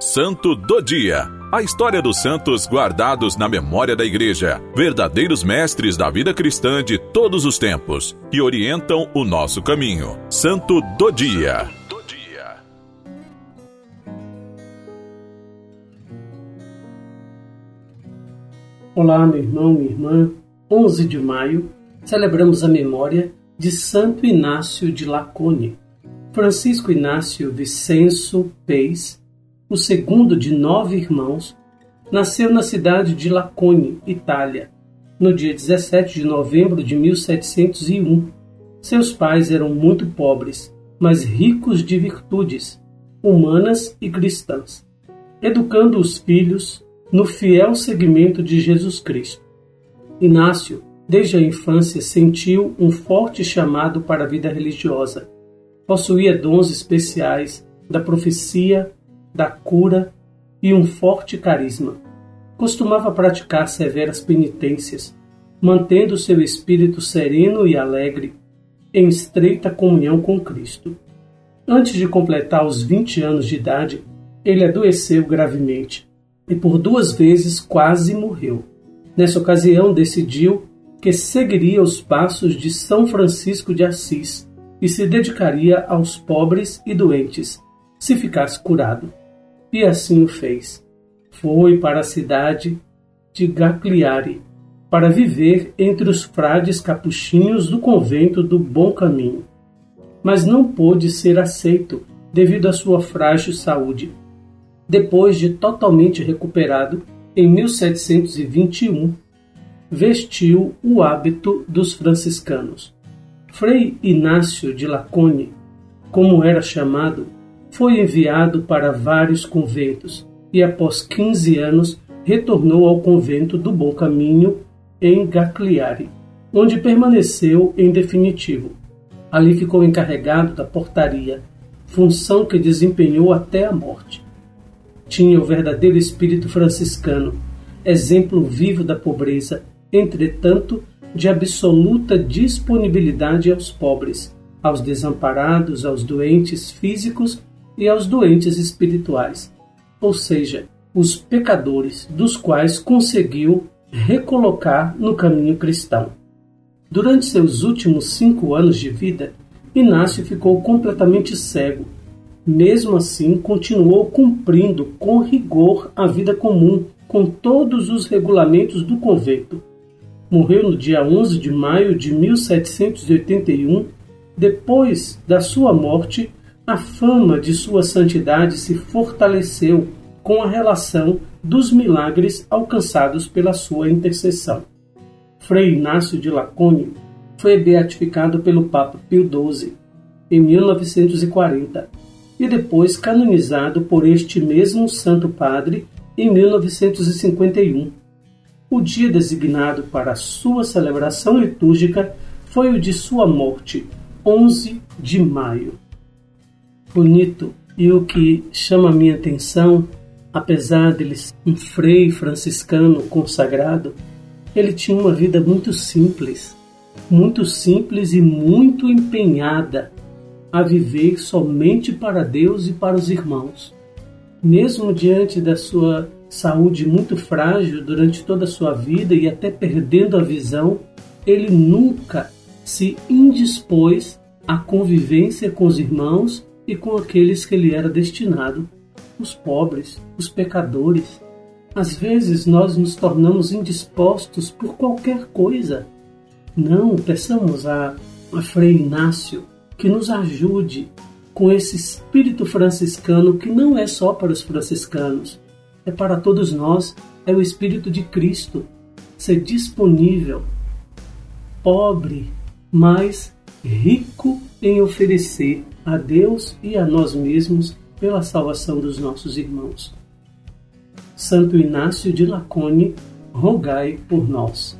Santo do Dia. A história dos santos guardados na memória da Igreja, verdadeiros mestres da vida cristã de todos os tempos, que orientam o nosso caminho. Santo do Dia. Olá, meu irmão, minha irmã. 11 de maio, celebramos a memória de Santo Inácio de Lacone. Francisco Inácio Vicenço Peix, o segundo de nove irmãos, nasceu na cidade de Lacone, Itália, no dia 17 de novembro de 1701. Seus pais eram muito pobres, mas ricos de virtudes, humanas e cristãs, educando os filhos no fiel seguimento de Jesus Cristo. Inácio, desde a infância, sentiu um forte chamado para a vida religiosa. Possuía dons especiais da profecia, da cura e um forte carisma. Costumava praticar severas penitências, mantendo seu espírito sereno e alegre, em estreita comunhão com Cristo. Antes de completar os 20 anos de idade, ele adoeceu gravemente e por duas vezes quase morreu. Nessa ocasião, decidiu que seguiria os passos de São Francisco de Assis e se dedicaria aos pobres e doentes, se ficasse curado. E assim o fez. Foi para a cidade de Gagliari para viver entre os frades capuchinhos do convento do Bom Caminho. Mas não pôde ser aceito devido à sua frágil saúde depois de totalmente recuperado, em 1721, vestiu o hábito dos franciscanos. Frei Inácio de Lacone, como era chamado, foi enviado para vários conventos e, após 15 anos, retornou ao convento do Bom Caminho, em Gagliari, onde permaneceu em definitivo. Ali ficou encarregado da portaria, função que desempenhou até a morte tinha o verdadeiro espírito franciscano, exemplo vivo da pobreza, entretanto, de absoluta disponibilidade aos pobres, aos desamparados, aos doentes físicos e aos doentes espirituais, ou seja, os pecadores, dos quais conseguiu recolocar no caminho cristão. Durante seus últimos cinco anos de vida, Inácio ficou completamente cego mesmo assim, continuou cumprindo com rigor a vida comum, com todos os regulamentos do convento. Morreu no dia 11 de maio de 1781. Depois da sua morte, a fama de sua santidade se fortaleceu com a relação dos milagres alcançados pela sua intercessão. Frei Inácio de Lacônio foi beatificado pelo Papa Pio XII em 1940 e depois canonizado por este mesmo Santo Padre em 1951. O dia designado para sua celebração litúrgica foi o de sua morte, 11 de maio. Bonito e o que chama minha atenção, apesar dele ser um frei franciscano consagrado, ele tinha uma vida muito simples, muito simples e muito empenhada a viver somente para Deus e para os irmãos. Mesmo diante da sua saúde muito frágil durante toda a sua vida e até perdendo a visão, ele nunca se indispôs à convivência com os irmãos e com aqueles que ele era destinado, os pobres, os pecadores. Às vezes nós nos tornamos indispostos por qualquer coisa. Não, peçamos a, a Frei Inácio que nos ajude com esse espírito franciscano que não é só para os franciscanos, é para todos nós, é o espírito de Cristo, ser disponível, pobre, mas rico em oferecer a Deus e a nós mesmos pela salvação dos nossos irmãos. Santo Inácio de Lacone, rogai por nós.